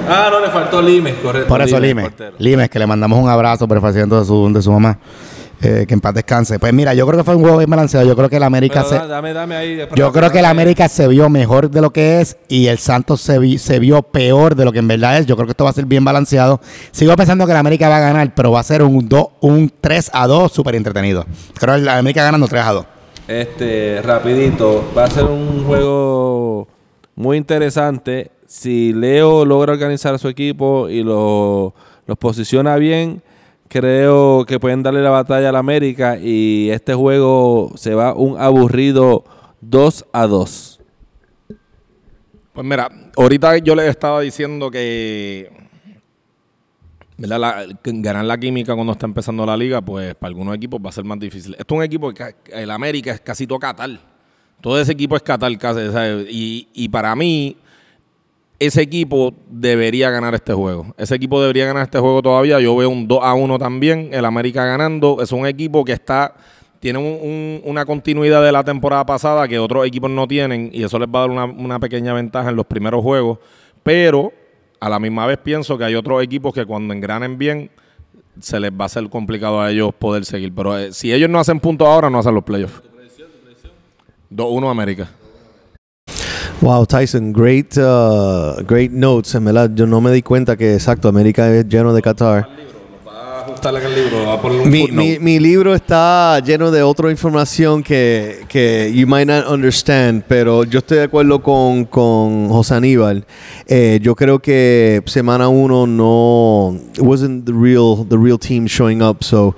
Ah, no, le faltó Limes, correcto. Por eso Limes, portero. Limes, que le mandamos un abrazo por el fallecimiento de su, de su mamá. Eh, que en paz descanse. Pues mira, yo creo que fue un juego bien balanceado. Yo creo que el América Pero se, da- dame, dame ahí. después yo creo que el América se vio mejor de lo que es y el Santos se, vi- se vio peor de lo que en verdad es. Yo creo que esto va a ser bien balanceado. Sigo pensando que el América va a ganar, pero va a ser un, do- un 3 a 2 súper entretenido. Creo que el América ganando 3 a 2. Este, rapidito, va a ser un juego muy interesante. Si Leo logra organizar a su equipo y lo, los posiciona bien, creo que pueden darle la batalla al América y este juego se va un aburrido 2 a 2. Pues mira, ahorita yo les estaba diciendo que, ¿verdad? La- ganar la química cuando está empezando la liga, pues para algunos equipos va a ser más difícil. Esto es un equipo que el América es casi todo Qatar. Todo ese equipo es Qatar casi, ¿sabes? Y, y para mí, ese equipo debería ganar este juego. Ese equipo debería ganar este juego todavía. Yo veo un 2 a 1 también, el América ganando. Es un equipo que está tiene un- un- una continuidad de la temporada pasada que otros equipos no tienen y eso les va a dar una, pequeña ventaja en los primeros juegos. Pero a la misma vez pienso que hay otros equipos que cuando engranen bien se les va a ser complicado a ellos poder seguir. Pero eh, si ellos no hacen puntos ahora, no hacen los playoffs. 2-1 América. Wow, Tyson, great, uh, great notes. En verdad, yo no me di cuenta que exacto, América es lleno de Qatar. Mi, mi, libro está lleno de otra información que, que you might not understand, pero yo estoy de acuerdo con, con José Aníbal. Eh, yo creo que semana uno no it wasn't the real the real team showing up. So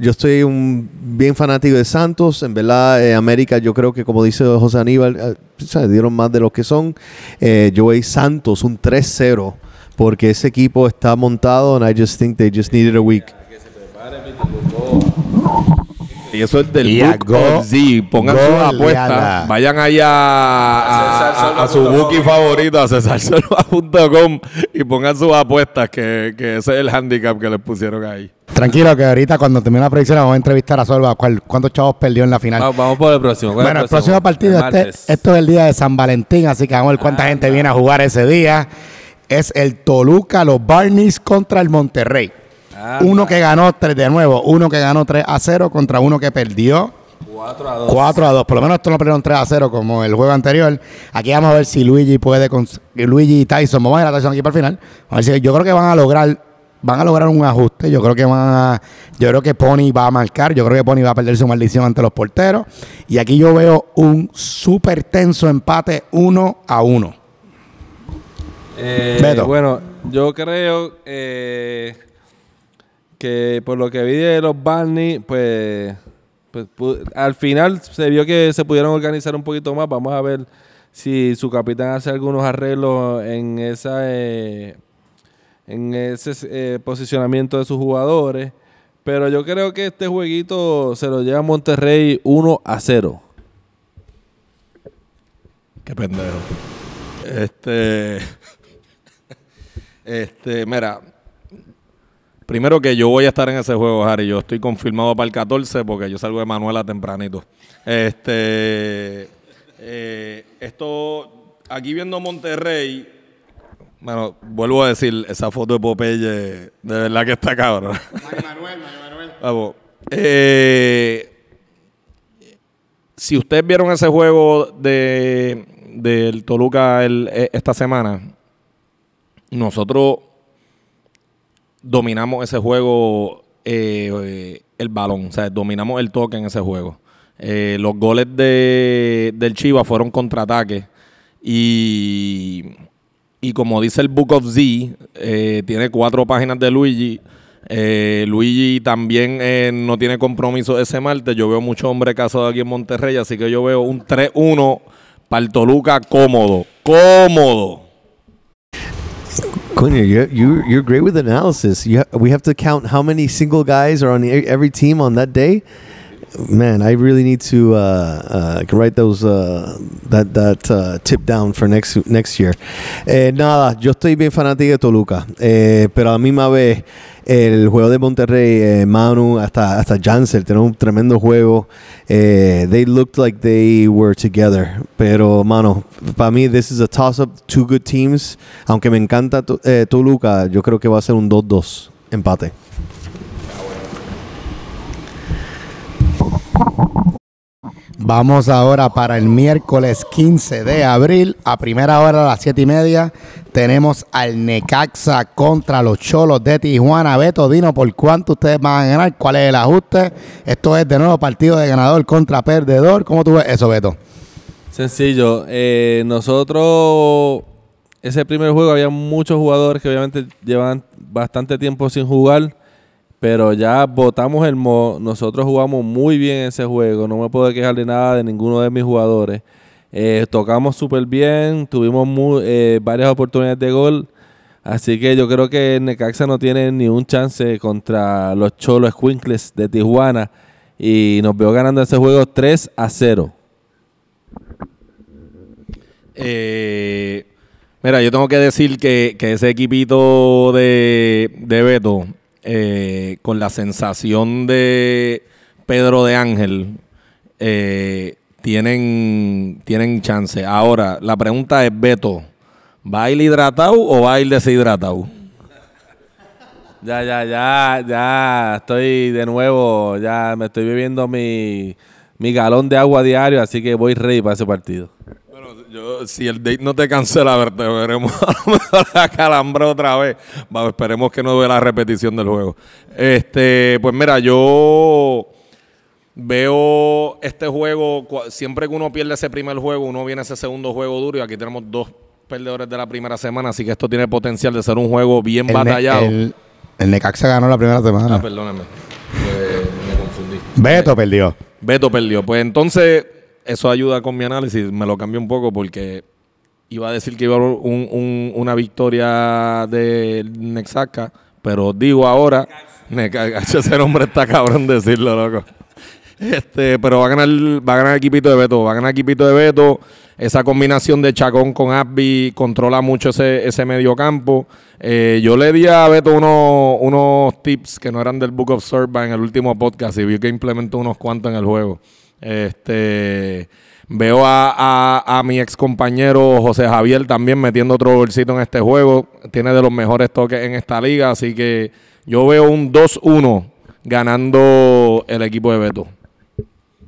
yo estoy un bien fanático de Santos. En verdad, eh, América, yo creo que como dice José Aníbal, eh, ¿sabes? dieron más de lo que son. Eh, yo voy Santos un 3-0 porque ese equipo está montado and I just think they just needed a week. Y eso es del Y of Z. Pongan sus apuestas. Vayan allá a, a- a- a su bookie favorito, a cesarsolva.com y pongan sus apuestas, que, que ese es el handicap que les pusieron ahí. Tranquilo, que ahorita cuando termine la predicción vamos a entrevistar a Solva cuántos chavos perdió en la final. Va- vamos por el próximo. ¿Cuál es Bueno, el próximo partido, El este, esto es el día de San Valentín, así que vamos a ver cuánta gente viene a jugar ese día. Es el Toluca, los Barneys contra el Monterrey. Ah, uno que ganó 3 de nuevo, uno que ganó 3 a 0 contra uno que perdió 4 a 2. 4 a 2. Por lo menos esto no perdieron 3 a 0 como el juego anterior. Aquí vamos a ver si Luigi puede cons- Luigi y Tyson. Vamos a ver a Tyson aquí para el final. A ver si- yo creo que van a lograr van a lograr un ajuste. Yo creo que van a yo creo que Pony va a marcar, yo creo que Pony va a perder su maldición ante los porteros y aquí yo veo un súper tenso empate 1 a 1. Eh. Bueno, yo creo eh, que por lo que vi de los Barney, pues, pues, pu- al final se vio que se pudieron organizar un poquito más. Vamos a ver si su capitán hace algunos arreglos en esa eh, en ese eh, posicionamiento de sus jugadores. Pero yo creo que este jueguito se lo lleva Monterrey 1 a 0. Qué pendejo. Este. Este, mira. Primero que yo voy a estar en ese juego, Harry. Yo estoy confirmado para el 14 porque yo salgo de Manuela tempranito. Este. eh, esto. Aquí viendo Monterrey. Bueno, vuelvo a decir, esa foto de Popeye, de verdad que está cabrón. Vamos. Eh, si ustedes vieron ese juego de del Toluca el- e- esta semana, nosotros dominamos ese juego eh, eh, el balón, o sea, dominamos el toque en ese juego. Eh, los goles de, del Chivas fueron contraataques y, y como dice el Book of Z, eh, tiene cuatro páginas de Luigi. Eh, Luigi también no tiene compromiso ese martes. Yo veo muchos hombres casados aquí en Monterrey, así que yo veo un 3-1 para el Toluca cómodo. Cómodo. Coño, you're, you're, you're great with analysis. You ha- we have to count how many single guys are on every team on that day. Man, I really need to uh, uh, write those uh, that that uh, tip down for next next year. Eh, nada, yo estoy bien fanático de Toluca, eh, pero a la misma vez el juego de Monterrey, eh, Manu, hasta hasta Janssen, tenemos un tremendo juego. Eh, they looked like they were together, pero mano, para mí this is a toss up, two good teams. Aunque me encanta eh, Toluca, yo creo que va a ser un 2-2 empate. Vamos ahora para el miércoles 15 de abril, a primera hora a las 7 y media. Tenemos al Necaxa contra los Cholos de Tijuana. Beto, Dino, ¿por cuánto ustedes van a ganar? ¿Cuál es el ajuste? Esto es de nuevo partido de ganador contra perdedor. ¿Cómo tú ves eso, Beto? Sencillo. Eh, nosotros, ese primer juego, había muchos jugadores que obviamente llevan bastante tiempo sin jugar, pero ya votamos el mo. Nosotros jugamos muy bien ese juego. No me puedo quejar de nada de ninguno de mis jugadores. Eh, tocamos súper bien, tuvimos eh, varias oportunidades de gol. Así que yo creo que Necaxa no tiene ni un chance contra los Cholos Squinkles de Tijuana. Y nos veo ganando ese juego 3 a 0. Eh, mira, yo tengo que decir que, que ese equipito de, de Beto, eh, con la sensación de Pedro de Ángel, eh, tienen, tienen chance. Ahora, la pregunta es, Beto, ¿va a ir hidratado o va a ir deshidratado? Ya, ya, ya, ya estoy de nuevo, ya me estoy bebiendo mi, mi galón de agua diario, así que voy ready para ese partido. Bueno, yo, si el date no te cancela, a ver, te veremos a lo mejor la calambre otra vez. Va, esperemos que no vea la repetición del juego. Este, pues mira, yo veo este juego, siempre que uno pierde ese primer juego, uno viene a ese segundo juego duro y aquí tenemos dos perdedores de la primera semana, así que esto tiene potencial de ser un juego bien El, Ne- batallado. el- el Necaxa ganó la primera semana. Ah, perdóname, eh, me confundí. Beto perdió. Beto perdió. Pues entonces, eso ayuda con mi análisis. Me lo cambié un poco porque iba a decir que iba a haber un- un- una victoria de Nexaca, pero digo ahora, ese nombre está cabrón decirlo, loco. Este, pero va a ganar, va a ganar el equipito de Beto, va a ganar el equipito de Beto. Esa combinación de Chacón con Abby controla mucho ese, ese medio campo. Eh, yo le di a Beto unos, unos tips que no eran del Book of Sorba en el último podcast y vi que implementó unos cuantos en el juego. Este veo a, a- a mi ex compañero José Javier también metiendo otro bolsito en este juego. Tiene de los mejores toques en esta liga, así que yo veo un 2-1 ganando el equipo de Beto.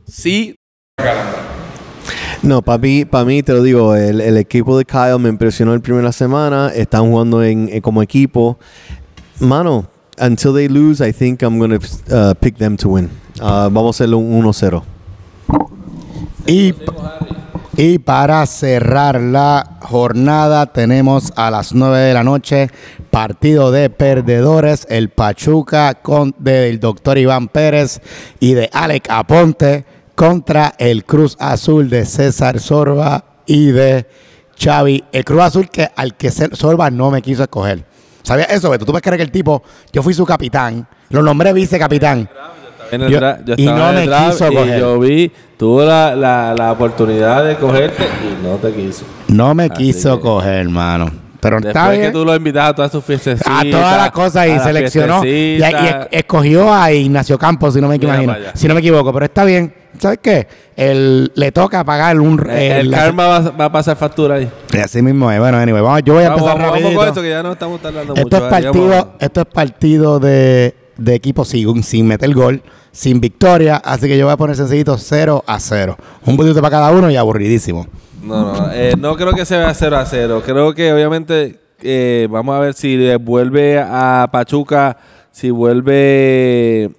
Sí, No, para mí, para mí, te lo digo, el, el equipo de Kyle me impresionó el primera semana. Están jugando en, en- como equipo. Mano, until they lose, I think I'm going to uh, pick them to win. Uh, vamos a hacerlo un 1-0. Y, y para cerrar la jornada tenemos a las 9 de la noche partido de perdedores, el Pachuca con, del doctor Iván Pérez y de Alec Aponte contra el Cruz Azul de César Sorba y de Xavi. El Cruz Azul que al que Sorba no me quiso escoger. ¿Sabías eso, Beto? ¿Tú puedes creer que el tipo, yo fui su capitán, lo nombré vicecapitán? En el Yo- y estaba no en el draft quiso y coger. yo vi, tuvo la, la, la oportunidad de cogerte y no te quiso. No me Así quiso que- coger, hermano. Pero está Después bien. que tú lo invitas a todas tus fiestas. a todas las cosas y seleccionó y, y es- escogió a Ignacio Campos si no me imagino si no me equivoco pero está bien ¿sabes qué? El, le toca pagar un El, el la- karma va, va a pasar factura ahí. así mismo es bueno anyway vamos, yo voy a Vamos, empezar vamos, vamos con esto que ya no estamos tardando esto mucho. es partido esto es partido de, de equipo sin, sin meter gol sin victoria así que yo voy a poner sencillito 0 a 0 un puntito para cada uno y aburridísimo No, no, eh, no creo que se vea 0 a 0. Creo que obviamente eh, vamos a ver si vuelve a Pachuca, si vuelve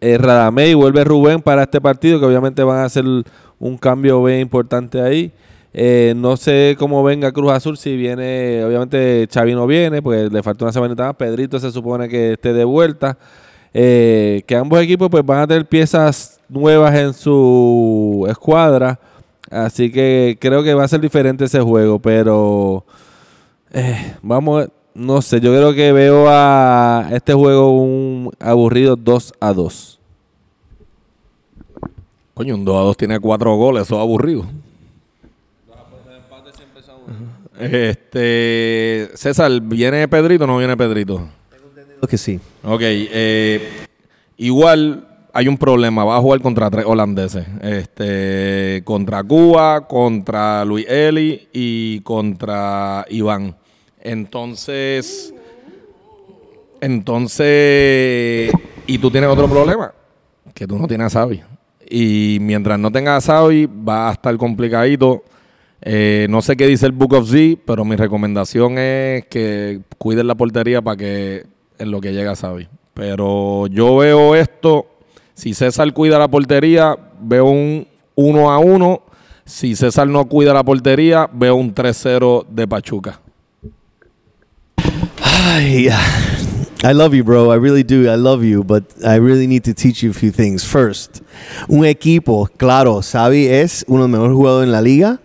eh, Radamé y vuelve Rubén para este partido, que obviamente van a hacer un cambio bien importante ahí. Eh, no sé cómo venga Cruz Azul, si viene, obviamente Xavi no viene, pues le falta una semanita más. Pedrito se supone que esté de vuelta. Eh, que ambos equipos pues van a tener piezas nuevas en su escuadra. Así que creo que va a ser diferente ese juego, pero eh, vamos, no sé, yo creo que veo a este juego un aburrido 2 a 2. Coño, un 2 a 2 tiene cuatro goles, eso es aburrido. Este, César, ¿viene Pedrito o no viene Pedrito? Que sí. Ok, eh, igual hay un problema, va a jugar contra tres holandeses, este, contra Cuba, contra Luis Eli y contra Iván. Entonces, entonces, y tú tienes otro problema, que tú no tienes a Xavi. Y mientras no tengas a Xavi, va a estar complicadito. Eh, no sé qué dice el Book of Z, pero mi recomendación es que cuiden la portería para que en lo que llega Xavi. Pero yo veo esto, si César cuida la portería, veo un 1 a 1. Si César no cuida la portería, veo un 3-0 de Pachuca. Ay, I love you, bro. I really do. I love you, but I really need to teach you a few things. First, un equipo, claro, Xavi es uno de los mejores jugadores en la liga.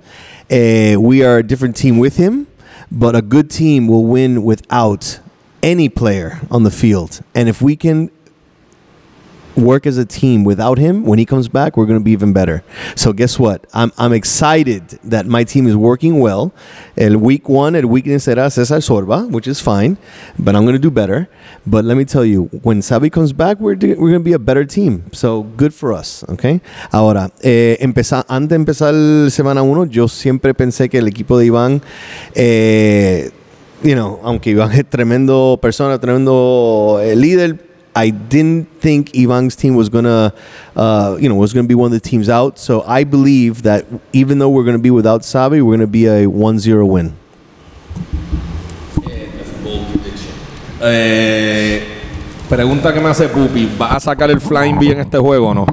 Eh, we are a different team with him, but a good team will win without any player on the field. And if we can work as a team without him when he comes back we're going to be even better. So guess what? I'm, I'm excited that my team is working well. El week one el weakness era Cesar Sorba which is fine but I'm going to do better. But let me tell you when Sabi comes back we're, we're going to be a better team. So good for us okay? Ahora eh, empezar, antes de empezar semana uno yo siempre pensé que el equipo de Iván eh, you know, aunque Iván es tremendo persona, tremendo eh, líder, I didn't think Ivan's team was gonna, uh, you know, was gonna be one of the teams out. So I believe that even though we're gonna be without Sabi, we're gonna be a 1-0 win. Eh, pregunta que me hace Pupi, ¿va a sacar el Flying B en este juego o no?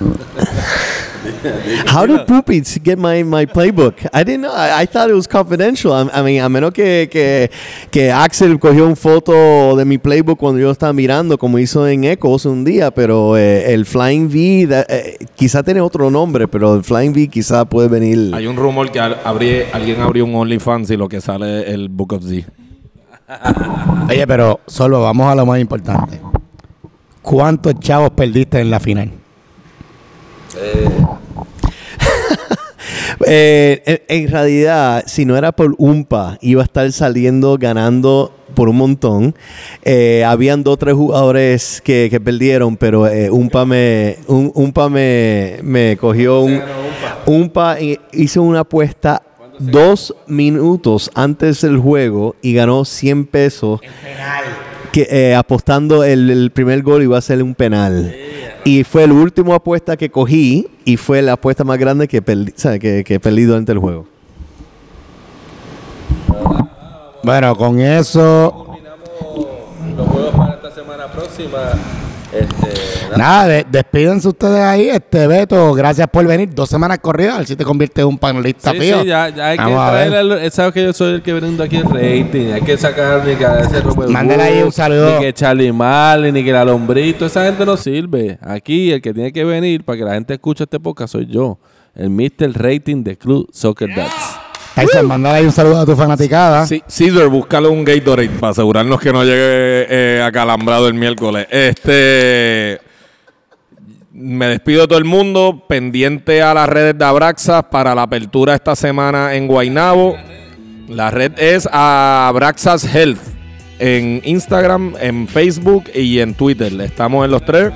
How did Poopy get my, my playbook? I didn't know. I, I thought it was confidential. I, I mean, a menos que, que, que Axel cogió una foto de mi playbook cuando yo estaba mirando, como hizo en Echoes un día, pero eh, el Flying V, da- eh, quizá tiene otro nombre, pero el Flying V quizá puede venir. Hay un rumor que abrí- alguien abrió un OnlyFans y lo que sale es el Book of Z. Oye, pero solo vamos a lo más importante. ¿Cuántos chavos perdiste en la final? Eh, en, en realidad, si no era por Umpa, iba a estar saliendo ganando por un montón. Eh, habían dos o tres jugadores que, que perdieron, pero eh, Umpa me un, Umpa me, me cogió un Umpa. Hi- hizo una apuesta dos minutos antes del juego y ganó 100 pesos. Que, eh, apostando el, el primer gol iba a ser un penal. Y fue la última apuesta que cogí y fue la apuesta más grande que perdí, ¿sabe? que, que perdí durante el juego. Bueno, con eso, Los juegos para esta semana próxima. Este, nada, de- despídense ustedes ahí. Este Beto, gracias por venir. Dos semanas corridas, a ver si te conviertes en un panelista Sí, sí, ya, ya hay que Vamos a ver. traer el, sabes que yo soy el que vende aquí el rating, hay que sacar ni que ese Mándale ahí un saludo. Ni que Charlie Marley, ni que la lombrito, esa gente no sirve. Aquí el que tiene que venir para que la gente escuche este podcast soy yo, el Mr. Rating de Club Soccer Dads. Tyson, mándale ahí un saludo a tu fanaticada. Sí, Caesar, búscale un Gatorade para asegurarnos que no llegue eh, acalambrado el miércoles. Este. Me despido de todo el mundo, pendiente a las redes de Abraxas para la apertura esta semana en Guaynabo. La red es Abraxas Health en Instagram, en Facebook y en Twitter. Estamos en los tres.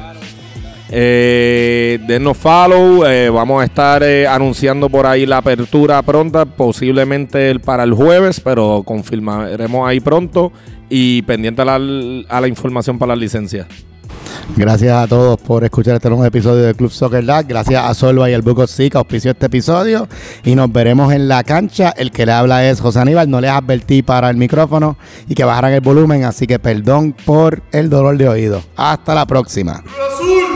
Eh, denos follow. eh, vamos a estar eh, anunciando por ahí la apertura pronta, posiblemente para el jueves, pero confirmaremos ahí pronto. Y pendiente a la, a la información para las licencias. Gracias a todos por escuchar este nuevo episodio de Club Soccer Dad. Gracias a Solva y al Book of Sea que auspició este episodio. Y nos veremos en la cancha. El que le habla es José Aníbal. No les advertí para el micrófono y que bajaran el volumen. Así que perdón por el dolor de oído. Hasta la próxima. Azul.